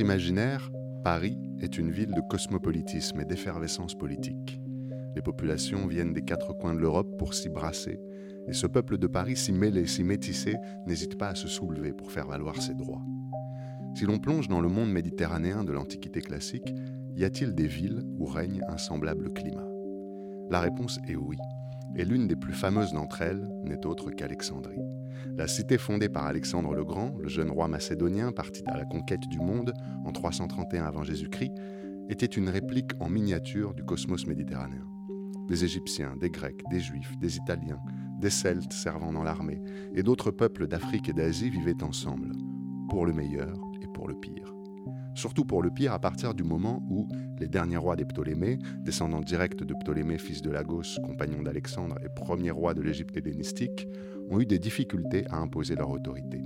imaginaire, Paris est une ville de cosmopolitisme et d'effervescence politique. Les populations viennent des quatre coins de l'Europe pour s'y brasser, et ce peuple de Paris, si mêlé, si métissé, n'hésite pas à se soulever pour faire valoir ses droits. Si l'on plonge dans le monde méditerranéen de l'Antiquité classique, y a-t-il des villes où règne un semblable climat? La réponse est oui, et l'une des plus fameuses d'entre elles n'est autre qu'Alexandrie. La cité fondée par Alexandre le Grand, le jeune roi macédonien parti à la conquête du monde en 331 avant Jésus-Christ, était une réplique en miniature du cosmos méditerranéen. Des Égyptiens, des Grecs, des Juifs, des Italiens, des Celtes servant dans l'armée, et d'autres peuples d'Afrique et d'Asie vivaient ensemble, pour le meilleur et pour le pire. Surtout pour le pire à partir du moment où les derniers rois des Ptolémées, descendants directs de Ptolémée fils de Lagos, compagnon d'Alexandre et premier roi de l'Égypte hellénistique, ont eu des difficultés à imposer leur autorité.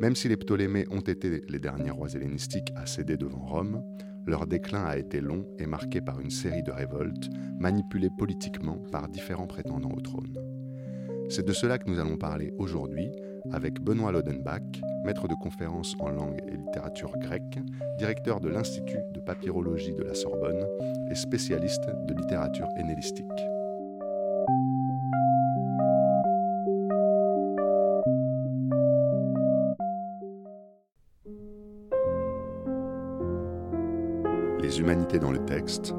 Même si les Ptolémées ont été les derniers rois hellénistiques à céder devant Rome, leur déclin a été long et marqué par une série de révoltes, manipulées politiquement par différents prétendants au trône. C'est de cela que nous allons parler aujourd'hui avec Benoît Lodenbach, maître de conférences en langue et littérature grecque, directeur de l'Institut de papyrologie de la Sorbonne et spécialiste de littérature hénélistique. Les humanités dans le texte,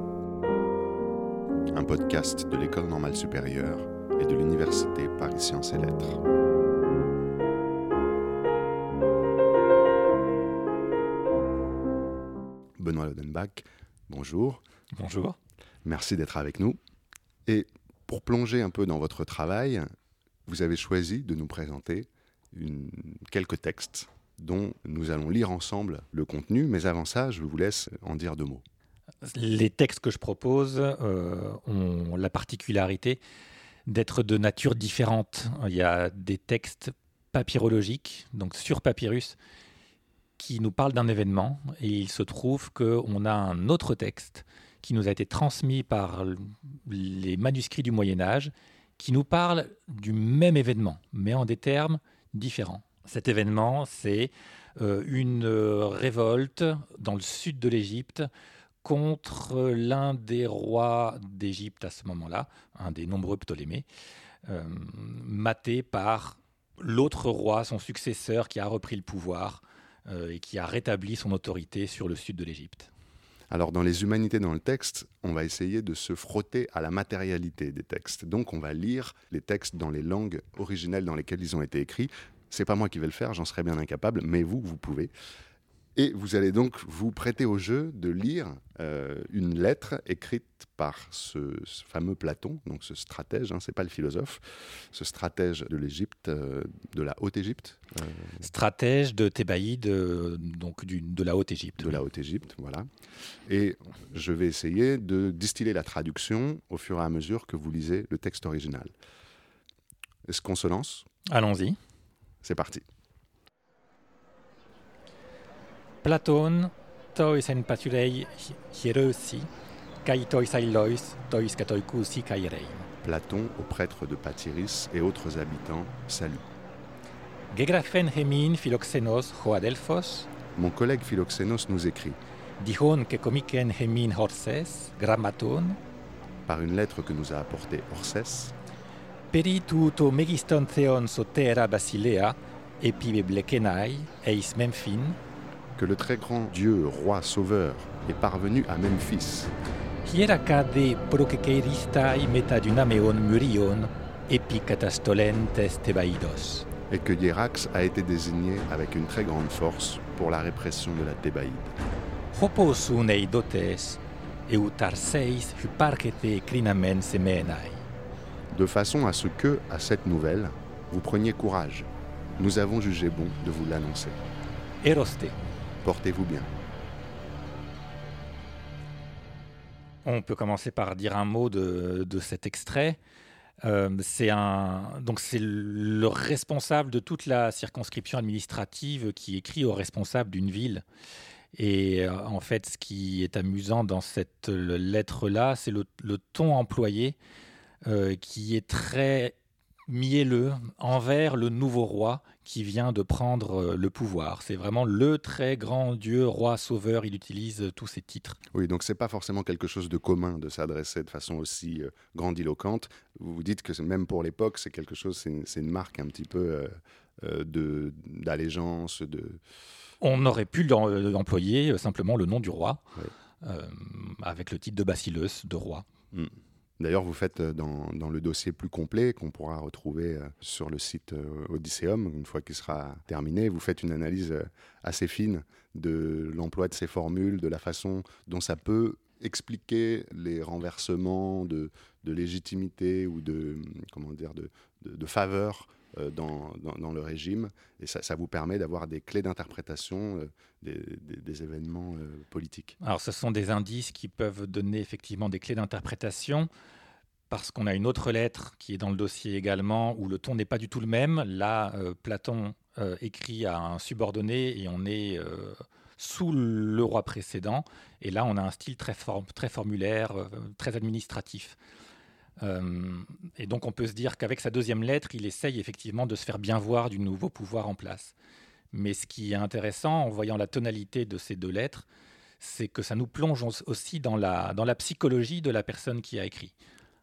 un podcast de l'École normale supérieure et de l'Université Paris Sciences et Lettres. Benoît Lodenbach, bonjour. Bonjour. Merci d'être avec nous. Et pour plonger un peu dans votre travail, vous avez choisi de nous présenter une- quelques textes dont nous allons lire ensemble le contenu, mais avant ça, je vous laisse en dire deux mots. Les textes que je propose euh, ont la particularité d'être de nature différente. Il y a des textes papyrologiques, donc sur papyrus, qui nous parlent d'un événement, et il se trouve qu'on a un autre texte qui nous a été transmis par les manuscrits du Moyen Âge, qui nous parle du même événement, mais en des termes différents. Cet événement, c'est euh, une euh, révolte dans le sud de l'Égypte contre l'un des rois d'Égypte à ce moment-là, un des nombreux Ptolémées, euh, maté par l'autre roi, son successeur, qui a repris le pouvoir et qui a rétabli son autorité sur le sud de l'Égypte. Alors, dans les humanités dans le texte, on va essayer de se frotter à la matérialité des textes. Donc, on va lire les textes dans les langues originelles dans lesquelles ils ont été écrits. C'est pas moi qui vais le faire, j'en serais bien incapable, mais vous, vous pouvez. Et vous allez donc vous prêter au jeu de lire euh, une lettre écrite par ce, ce fameux Platon, donc ce stratège, hein, c'est pas le philosophe, ce stratège de l'Égypte, euh, de la Haute-Égypte, euh, Stratège de Thébaïde, donc du- de la Haute-Égypte. de la Haute-Égypte, voilà. Et je vais essayer de distiller la traduction au fur et à mesure que vous lisez le texte original. Est-ce qu'on se lance? Allons-y. C'est parti. Platon, tois en paturei hiereusi, kai tois ailois, tois katoikusi kaireim. Platon aux prêtres de Patyris et autres habitants, salut. Gegrafen hemin philoxenos ho adelphos, Mon collègue Philoxénos nous écrit, dihon ke komiken hemin horses, grammaton, par une lettre que nous a apportée Orsès, peri tuto megiston theon sotera basilea, epi blekenai, eis memphin, que le très grand Dieu, roi, sauveur, est parvenu à Memphis, hieracade prokekeiristai meta dynameon murion, epi catastolentes tebaidos. et que Hiérax a été désigné avec une très grande force pour la répression de la Thébaïde. Hopos unei dotes, eutarseis hyparchete crinamen semenai. De façon à ce que, à cette nouvelle, vous preniez courage. Nous avons jugé bon de vous l'annoncer. Eroste. Portez-vous bien. On peut commencer par dire un mot de, de cet extrait. Euh, c'est un, donc c'est le responsable de toute la circonscription administrative qui écrit au responsable d'une ville. Et euh, en fait, ce qui est amusant dans cette lettre-là, c'est le, le ton employé euh, qui est très mielleux envers le nouveau roi qui vient de prendre euh, le pouvoir. C'est vraiment le très grand Dieu, roi sauveur. Il utilise tous ces titres. Oui, donc c'est pas forcément quelque chose de commun de s'adresser de façon aussi euh, grandiloquente. Vous dites que même pour l'époque, c'est quelque chose, c'est une, marque un petit peu euh, de d'allégeance, de. On aurait pu employer simplement le nom du roi, avec le titre de Bacillus, de roi. Hmm. D'ailleurs, vous faites euh, dans, le dossier plus complet qu'on pourra retrouver euh, sur le site euh, Odysseum, une fois qu'il sera terminé, vous faites une analyse assez fine de l'emploi de ces formules, de la façon dont ça peut expliquer les renversements de, légitimité ou de, comment dire, de faveur euh, dans, le régime. Et ça, vous permet d'avoir des clés d'interprétation euh, des, des, événements euh, politiques. Alors ce sont des indices qui peuvent donner effectivement des clés d'interprétation parce qu'on a une autre lettre qui est dans le dossier également, où le ton n'est pas du tout le même. Là, Platon écrit à un subordonné et on est sous le roi précédent. Et là, on a un style très, très formulaire, très administratif. Euh, et donc on peut se dire qu'avec sa deuxième lettre, il essaye effectivement de se faire bien voir du nouveau pouvoir en place. Mais ce qui est intéressant en voyant la tonalité de ces deux lettres, c'est que ça nous plonge aussi dans la, dans la psychologie de la personne qui a écrit.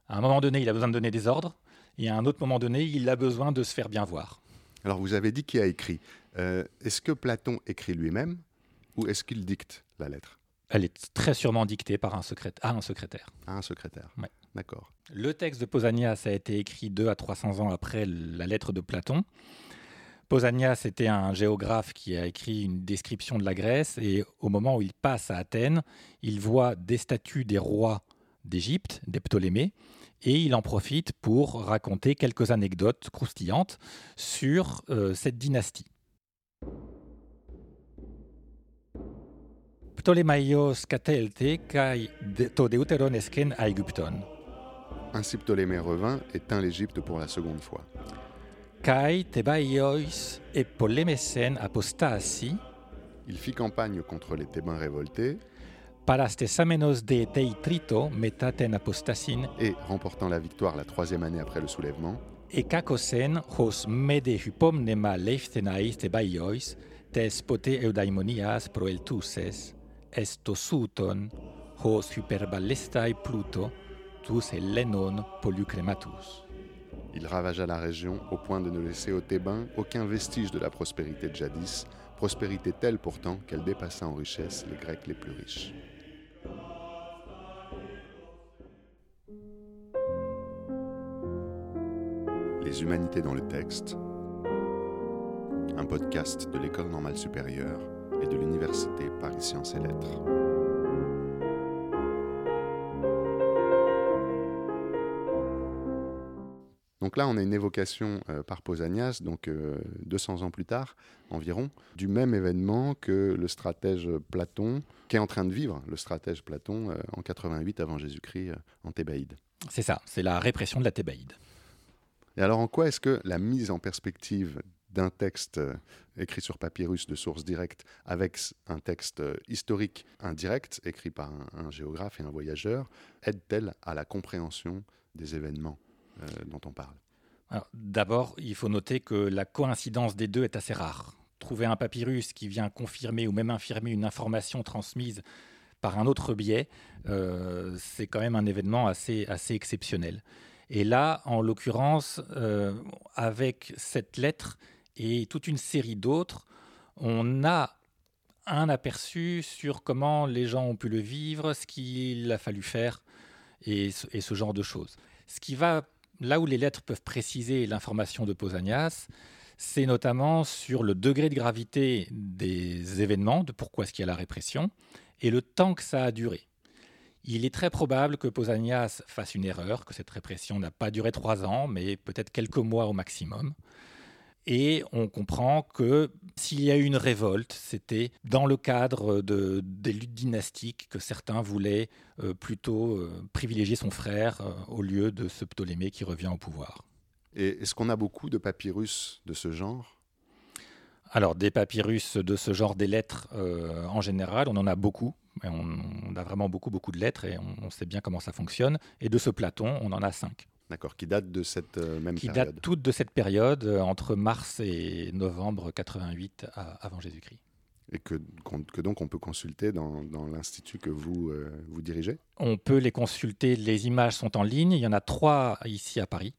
À un moment donné, il a besoin de donner des ordres, et à un autre moment donné, il a besoin de se faire bien voir. Alors vous avez dit qui a écrit. Euh, est-ce que Platon écrit lui-même, ou est-ce qu'il dicte la lettre? Elle est très sûrement dictée par un secrétaire, à un secrétaire. À un secrétaire. Ouais. Le texte de Pausanias a été écrit 2 à 300 ans après la lettre de Platon. Pausanias était un géographe qui a écrit une description de la Grèce et au moment où il passe à Athènes, il voit des statues des rois d'Égypte, des Ptolémées, et il en profite pour raconter quelques anecdotes croustillantes sur euh, cette dynastie. Ainsi Ptolémée revint et tint l'Égypte pour la seconde fois. Kai Thebaios et Polémesen apostasi. Il fit campagne contre les Thébains révoltés. Parastesamenos de Teitrito metaten apostasin. Et remportant la victoire la troisième année après le soulèvement. Et kakosen hos mede hypomnema leiftenais Thebaios tes pote eudaimonias proeltuses estosouton hos hyperballestai Pluto il ravagea la région au point de ne laisser aux Thébains aucun vestige de la prospérité de jadis, prospérité telle pourtant qu'elle dépassa en richesse les Grecs les plus riches. Les humanités dans le texte, un podcast de l'École normale supérieure et de l'Université Paris Sciences et Lettres. Donc là, on a une évocation euh, par Pausanias, donc 200 euh, ans plus tard environ, du même événement que le stratège Platon, qui est en train de vivre, le stratège Platon, euh, en 88 avant Jésus-Christ, en Thébaïde. C'est ça, c'est la répression de la Thébaïde. Et alors en quoi est-ce que la mise en perspective d'un texte écrit sur papyrus de source directe avec un texte historique indirect écrit par un géographe et un voyageur aide-t-elle à la compréhension des événements? euh, dont on parle D'abord, il faut noter que la coïncidence des deux est assez rare. Trouver un papyrus qui vient confirmer ou même infirmer une information transmise par un autre biais, euh, c'est quand même un événement assez, assez exceptionnel. Et là, en l'occurrence, euh, avec cette lettre et toute une série d'autres, on a un aperçu sur comment les gens ont pu le vivre, ce qu'il a fallu faire et, et ce genre de choses. Ce qui va là où les lettres peuvent préciser l'information de Pausanias, c'est notamment sur le degré de gravité des événements, de pourquoi est-ce qu'il y a la répression, et le temps que ça a duré. Il est très probable que Pausanias fasse une erreur, que cette répression n'a pas duré trois ans, mais peut-être quelques mois au maximum. Et on comprend que s'il y a eu une révolte, c'était dans le cadre de, des luttes dynastiques que certains voulaient euh, plutôt euh, privilégier son frère euh, au lieu de ce Ptolémée qui revient au pouvoir. Et est-ce qu'on a beaucoup de papyrus de ce genre? Alors, des papyrus de ce genre, des lettres, en général, on en a beaucoup. on, a vraiment beaucoup, beaucoup de lettres et on, on, sait bien comment ça fonctionne. Et de ce Platon, on en a cinq. D'accord, qui date de cette euh, même qui période. Qui date toutes de cette période, euh, entre mars et novembre 88 avant Jésus-Christ. Et que, que, donc on peut consulter dans, dans l'institut que vous, euh, vous dirigez? On peut les consulter, les images sont en ligne, il y en a trois ici à Paris.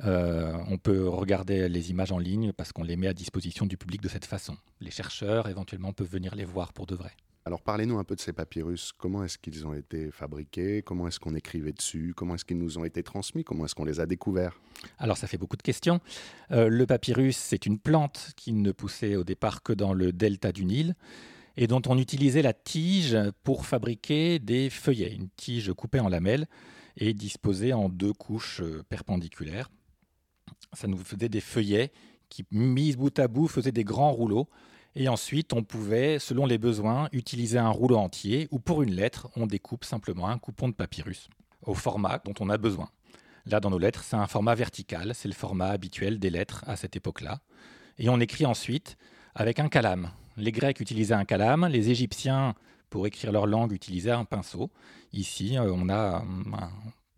on peut regarder les images en ligne parce qu'on les met à disposition du public de cette façon. Les chercheurs éventuellement peuvent venir les voir pour de vrai. Alors parlez-nous un peu de ces papyrus. Comment est-ce qu'ils ont été fabriqués? Comment est-ce qu'on écrivait dessus? Comment est-ce qu'ils nous ont été transmis? Comment est-ce qu'on les a découverts? Alors ça fait beaucoup de questions. Euh, le papyrus, c'est une plante qui ne poussait au départ que dans le delta du Nil et dont on utilisait la tige pour fabriquer des feuillets, une tige coupée en lamelles et disposée en deux couches euh, perpendiculaires. Ça nous faisait des feuillets qui, mis bout à bout, faisaient des grands rouleaux et ensuite, on pouvait, selon les besoins, utiliser un rouleau entier ou pour une lettre, on découpe simplement un coupon de papyrus au format dont on a besoin. Là, dans nos lettres, c'est un format vertical, c'est le format habituel des lettres à cette époque-là. Et on écrit ensuite avec un calame. Les Grecs utilisaient un calame, les Égyptiens, pour écrire leur langue, utilisaient un pinceau. Ici, euh, on a,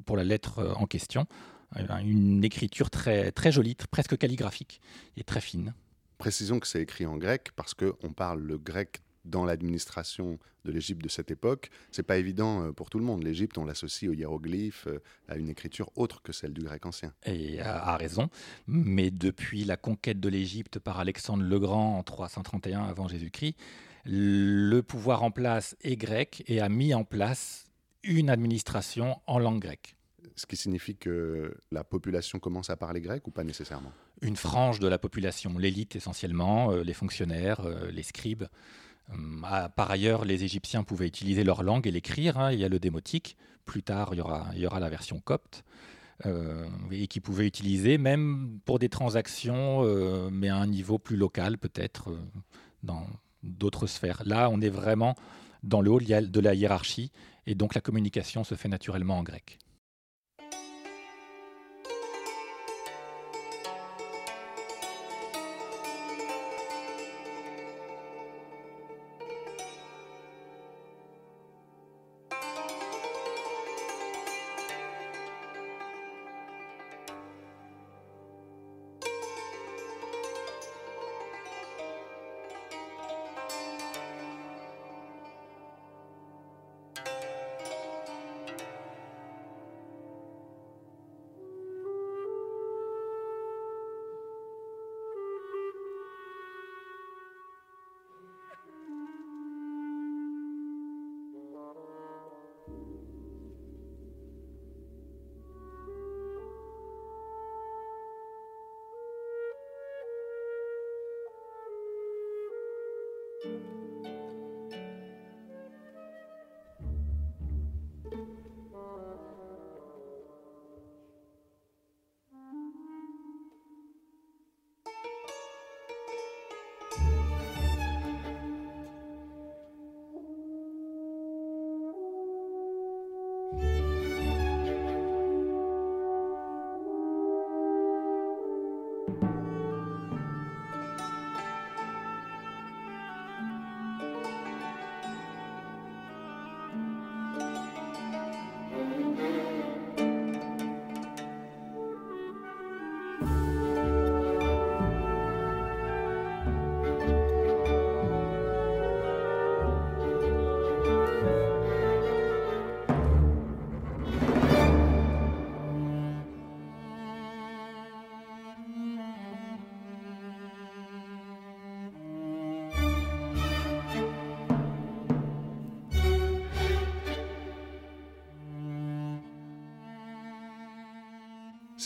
pour la lettre euh, en question, une écriture très, très jolie, presque calligraphique et très fine. Précisons que c'est écrit en grec parce qu'on parle le grec dans l'administration de l'Égypte de cette époque. C'est pas évident euh, pour tout le monde. L'Égypte, on l'associe aux hiéroglyphes, euh, à une écriture autre que celle du grec ancien. Et a, raison. Mais depuis la conquête de l'Égypte par Alexandre le Grand en 331 avant Jésus-Christ, le pouvoir en place est grec et a mis en place une administration en langue grecque. Ce qui signifie que la population commence à parler grec ou pas nécessairement? Une frange de la population, l'élite essentiellement, euh, les fonctionnaires, euh, les scribes. Hum, ah, par ailleurs, les Égyptiens pouvaient utiliser leur langue et l'écrire. Hein. il y a le démotique. Plus tard, il y aura, la version copte. Euh, et qui pouvaient utiliser même pour des transactions, mais à un niveau plus local peut-être, dans d'autres sphères. Là, on est vraiment dans le haut de la hiérarchie, et donc la communication se fait naturellement en grec.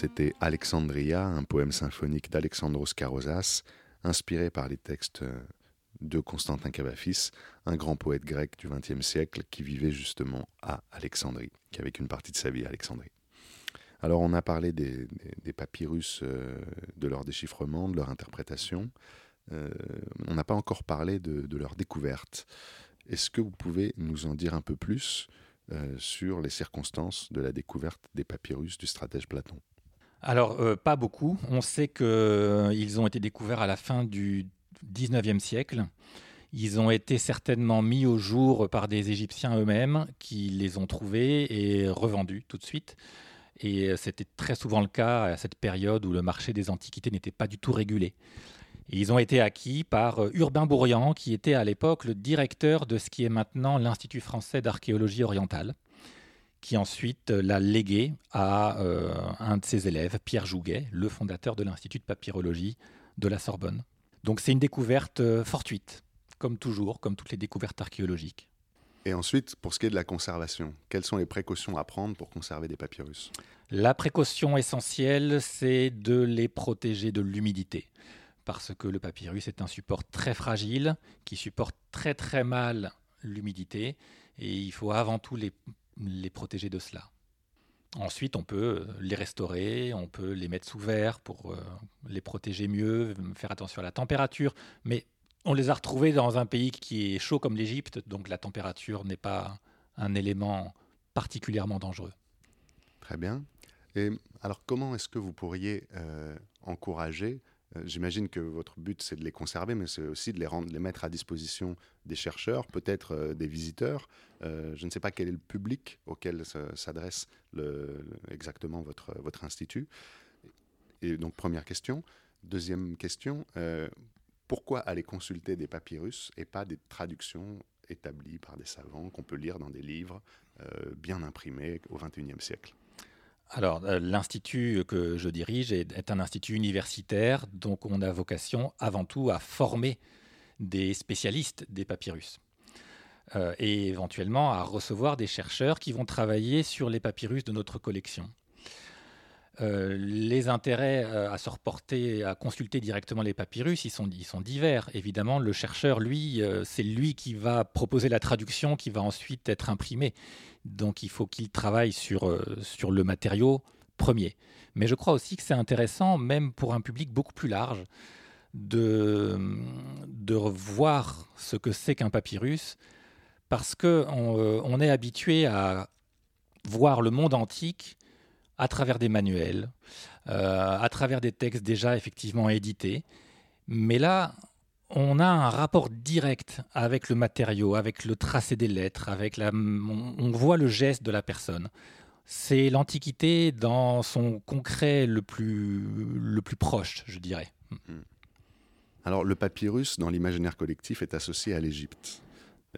C'était Alexandria, un poème symphonique d'Alexandros Karozas, inspiré par les textes de Constantin Cavafis, un grand poète grec du XXe siècle qui vivait justement à Alexandrie, qui avait une partie de sa vie à Alexandrie. Alors on a parlé des, papyrus, euh, de leur déchiffrement, de leur interprétation. Euh, on n'a pas encore parlé de, leur découverte. Est-ce que vous pouvez nous en dire un peu plus euh, sur les circonstances de la découverte des papyrus du stratège Platon? Alors, euh, pas beaucoup. On sait qu'ils euh, ont été découverts à la fin du 19e siècle. Ils ont été certainement mis au jour par des Égyptiens eux-mêmes qui les ont trouvés et revendus tout de suite. Et c'était très souvent le cas à cette période où le marché des antiquités n'était pas du tout régulé. ils ont été acquis par euh, Urbain Bourriand, qui était à l'époque le directeur de ce qui est maintenant l'Institut français d'archéologie orientale, qui ensuite euh, l'a légué à euh, un de ses élèves, Pierre Jouguet, le fondateur de l'Institut de papyrologie de la Sorbonne. Donc c'est une découverte fortuite, comme toujours, comme toutes les découvertes archéologiques. Et ensuite, pour ce qui est de la conservation, quelles sont les précautions à prendre pour conserver des papyrus? La précaution essentielle, c'est de les protéger de l'humidité. Parce que le papyrus est un support très fragile, qui supporte très très mal l'humidité, et il faut avant tout les, les protéger de cela. Ensuite, on peut les restaurer, on peut les mettre sous verre pour euh, les protéger mieux, faire attention à la température, mais on les a retrouvés dans un pays qui est chaud comme l'Égypte, donc la température n'est pas un élément particulièrement dangereux. Très bien. Et alors comment est-ce que vous pourriez euh, encourager euh, J'imagine que votre but c'est de les conserver, mais c'est aussi de les, rendre, les mettre à disposition des chercheurs, peut-être euh, des visiteurs. je ne sais pas quel est le public auquel s'adresse exactement votre, votre institut. Et donc première question. Deuxième question, pourquoi aller consulter des papyrus et pas des traductions établies par des savants qu'on peut lire dans des livres euh, bien imprimés au XXIe siècle? Alors, euh, l'institut que je dirige est, un institut universitaire, donc on a vocation avant tout à former des spécialistes des papyrus. Euh, et éventuellement à recevoir des chercheurs qui vont travailler sur les papyrus de notre collection. Euh, les intérêts à se reporter, à consulter directement les papyrus, ils sont, divers. Évidemment, le chercheur, lui, c'est lui qui va proposer la traduction qui va ensuite être imprimée. Donc il faut qu'il travaille sur, sur le matériau premier. Mais je crois aussi que c'est intéressant, même pour un public beaucoup plus large, de, de voir ce que c'est qu'un papyrus, parce qu'on on est habitué à voir le monde antique à travers des manuels, euh, à travers des textes déjà effectivement édités. Mais là, on a un rapport direct avec le matériau, avec le tracé des lettres, avec la, on, voit le geste de la personne. C'est l'Antiquité dans son concret le plus, le plus proche, je dirais. Hmm. Alors le papyrus, dans l'imaginaire collectif, est associé à l'Égypte.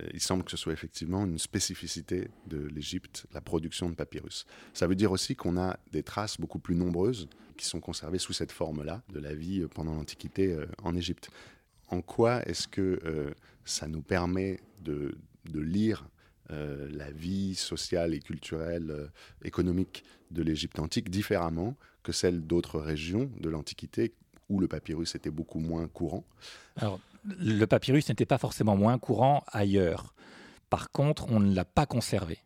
Euh, il semble que ce soit effectivement une spécificité de l'Égypte, la production de papyrus. Ça veut dire aussi qu'on a des traces beaucoup plus nombreuses qui sont conservées sous cette forme-là de la vie pendant l'Antiquité euh, en Égypte. En quoi est-ce que euh, ça nous permet de, lire la vie sociale et culturelle, économique de l'Égypte antique différemment que celle d'autres régions de l'Antiquité où le papyrus était beaucoup moins courant? Le papyrus n'était pas forcément moins courant ailleurs. Par contre, on ne l'a pas conservé.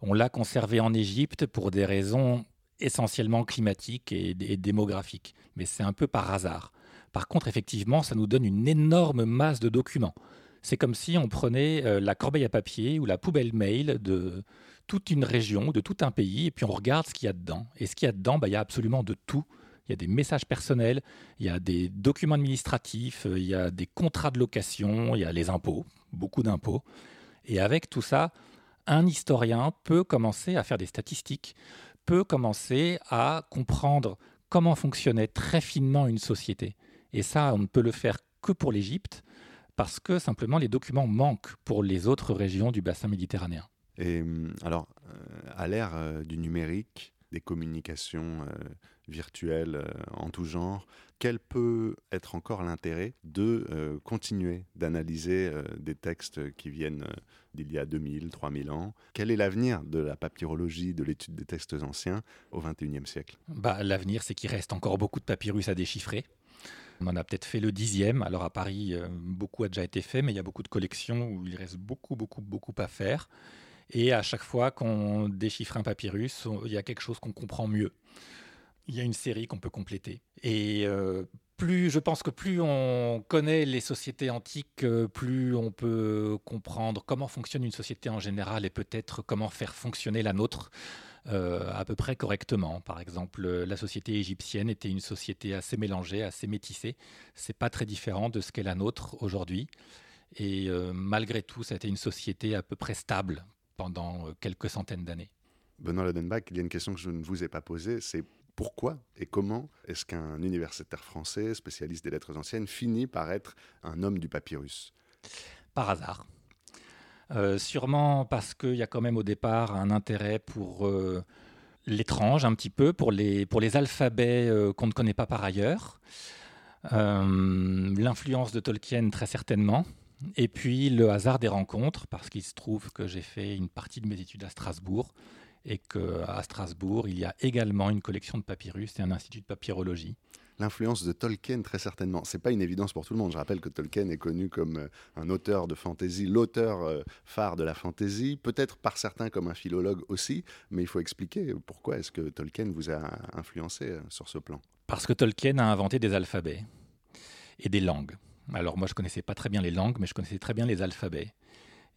On l'a conservé en Égypte pour des raisons essentiellement climatiques et, démographiques. Mais c'est un peu par hasard. Par contre, effectivement, ça nous donne une énorme masse de documents. C'est comme si on prenait euh, la corbeille à papier ou la poubelle mail de toute une région, de tout un pays, et puis on regarde ce qu'il y a dedans. Et ce qu'il y a dedans, bah, il y a absolument de tout il y a des messages personnels, il y a des documents administratifs, euh, il y a des contrats de location, il y a les impôts, beaucoup d'impôts. Et avec tout ça, un historien peut commencer à faire des statistiques, peut commencer à comprendre comment fonctionnait très finement une société. Et ça, on ne peut le faire que pour l'Égypte, parce que simplement les documents manquent pour les autres régions du bassin méditerranéen. Et hum, alors, euh, à l'ère euh, du numérique, des communications virtuelles euh, en tout genre, quel peut être encore l'intérêt de euh, continuer d'analyser des textes qui viennent d'il y a 2000, 3000 ans? Quel est l'avenir de la papyrologie, de l'étude des textes anciens au XXIe siècle? Bah, L'avenir, c'est qu'il reste encore beaucoup de papyrus à déchiffrer. On en a peut-être fait le dixième. Alors à Paris, beaucoup a déjà été fait, mais il y a beaucoup de collections où il reste beaucoup, beaucoup, beaucoup à faire. Et à chaque fois qu'on déchiffre un papyrus, il y a quelque chose qu'on comprend mieux il y a une série qu'on peut compléter. Et euh, plus, je pense que plus on connaît les sociétés antiques, euh, plus on peut comprendre comment fonctionne une société en général et peut-être comment faire fonctionner la nôtre euh, à peu près correctement. Par exemple, la société égyptienne était une société assez mélangée, assez métissée. C'est pas très différent de ce qu'est la nôtre aujourd'hui. Et malgré tout, ça a été une société à peu près stable pendant quelques centaines d'années. Benoît Lodenbach, il y a une question que je ne vous ai pas posée, c'est pourquoi et comment est-ce qu'un universitaire français, spécialiste des lettres anciennes, finit par être un homme du papyrus? Par hasard. Euh, sûrement parce qu'il y a quand même au départ un intérêt pour euh, l'étrange un petit peu, pour les, alphabets euh, qu'on ne connaît pas par ailleurs. L'influence de Tolkien très certainement. Et puis le hasard des rencontres, parce qu'il se trouve que j'ai fait une partie de mes études à Strasbourg et qu'à Strasbourg, il y a également une collection de papyrus et un institut de papyrologie. L'influence de Tolkien, très certainement. C'est pas une évidence pour tout le monde. Je rappelle que Tolkien est connu comme euh, un auteur de fantaisie, l'auteur euh, phare de la fantaisie, peut-être par certains comme un philologue aussi, mais il faut expliquer pourquoi est-ce que Tolkien vous a influencé euh, sur ce plan. Parce que Tolkien a inventé des alphabets et des langues. Alors moi, je connaissais pas très bien les langues, mais je connaissais très bien les alphabets.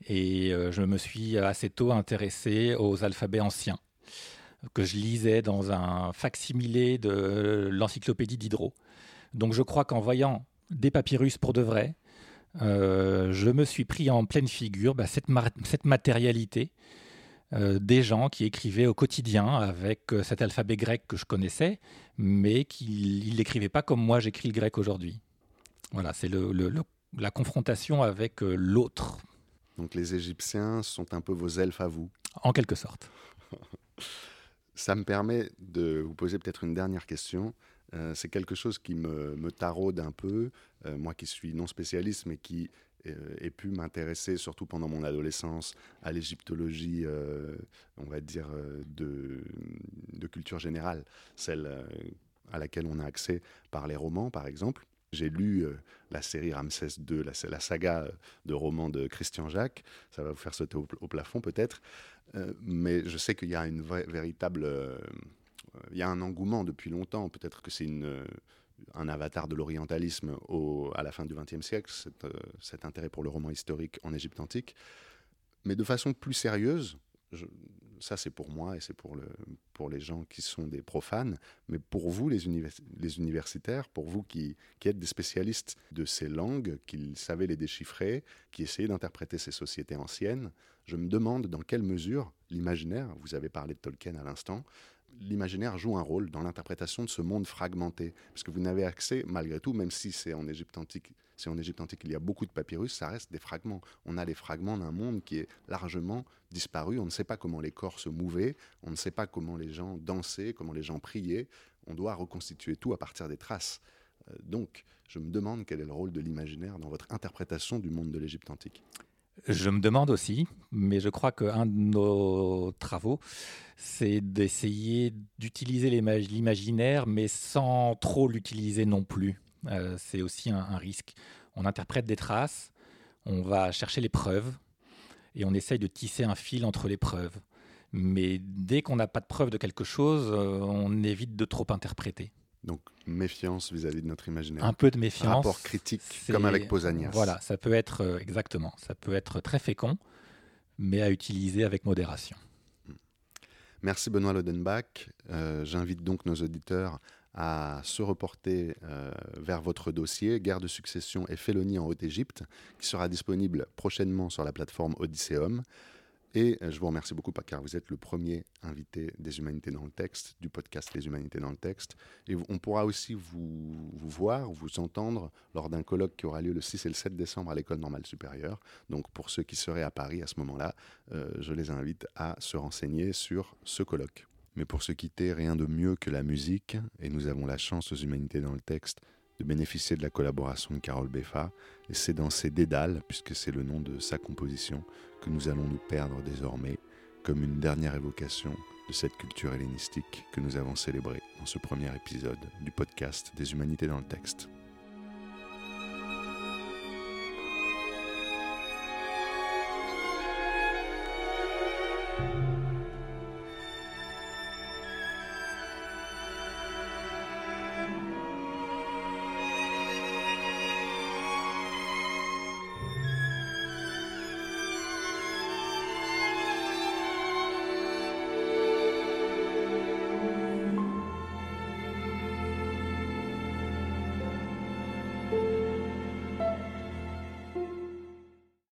Et je me suis assez tôt intéressé aux alphabets anciens, que je lisais dans un facsimilé de l'encyclopédie Diderot. Donc je crois qu'en voyant des papyrus pour de vrai, euh, je me suis pris en pleine figure bah, cette, matérialité euh, des gens qui écrivaient au quotidien avec cet alphabet grec que je connaissais, mais qui ne l'écrivaient pas comme moi j'écris le grec aujourd'hui. Voilà, c'est la confrontation avec l'autre. Donc les Égyptiens sont un peu vos elfes à vous. En quelque sorte. Ça me permet de vous poser peut-être une dernière question. Euh, c'est quelque chose qui me, taraude un peu, euh, moi qui suis non spécialiste, mais qui euh, ai pu m'intéresser, surtout pendant mon adolescence, à l'égyptologie, on va dire, de, de, culture générale, celle à laquelle on a accès par les romans, par exemple. J'ai lu euh, la série Ramsès II, la, saga euh, de romans de Christian Jacques. Ça va vous faire sauter au, plafond peut-être. Euh, mais je sais qu'il y a une véritable. il y a un engouement depuis longtemps. Peut-être que c'est un avatar de l'orientalisme à la fin du XXe siècle, cet, intérêt pour le roman historique en Égypte antique. Mais de façon plus sérieuse, ça c'est pour moi et c'est pour, le, pour les gens qui sont des profanes, mais pour vous les, les universitaires, pour vous qui, qui, êtes des spécialistes de ces langues, qui savez les déchiffrer, qui essayez d'interpréter ces sociétés anciennes, je me demande dans quelle mesure l'imaginaire, vous avez parlé de Tolkien à l'instant, l'imaginaire joue un rôle dans l'interprétation de ce monde fragmenté, parce que vous n'avez accès malgré tout, même si c'est en Égypte antique si en Égypte antique il y a beaucoup de papyrus, ça reste des fragments. On a les fragments d'un monde qui est largement disparu. On ne sait pas comment les corps se mouvaient, on ne sait pas comment les gens dansaient, comment les gens priaient. On doit reconstituer tout à partir des traces. Euh, donc, je me demande quel est le rôle de l'imaginaire dans votre interprétation du monde de l'Égypte antique. Je me demande aussi, mais je crois qu'un de nos travaux, c'est d'essayer d'utiliser l'imaginaire, mais sans trop l'utiliser non plus. Euh, c'est aussi un, risque. On interprète des traces, on va chercher les preuves et on essaye de tisser un fil entre les preuves. Mais dès qu'on n'a pas de preuve de quelque chose, euh, on évite de trop interpréter. Donc méfiance vis-à-vis de notre imaginaire. Un peu de méfiance. Rapport critique, comme avec Pausanias. Voilà, ça peut être euh, exactement, ça peut être très fécond, mais à utiliser avec modération. Merci Benoît Lodenbach. J'invite donc nos auditeurs à se reporter euh, vers votre dossier Guerre de succession et félonie en Haute-Égypte, qui sera disponible prochainement sur la plateforme Odysseum. Et euh, je vous remercie beaucoup car vous êtes le premier invité des Humanités dans le texte, du podcast Les Humanités dans le texte. Et on pourra aussi vous, voir, vous entendre lors d'un colloque qui aura lieu le 6 et le 7 décembre à l'École normale supérieure. Donc pour ceux qui seraient à Paris à ce moment-là, euh, je les invite à se renseigner sur ce colloque. Mais pour se quitter, rien de mieux que la musique, et nous avons la chance aux humanités dans le texte de bénéficier de la collaboration de Carole Beffa, et c'est dans ces dédales, puisque c'est le nom de sa composition, que nous allons nous perdre désormais, comme une dernière évocation de cette culture hellénistique que nous avons célébrée dans ce premier épisode du podcast des humanités dans le texte.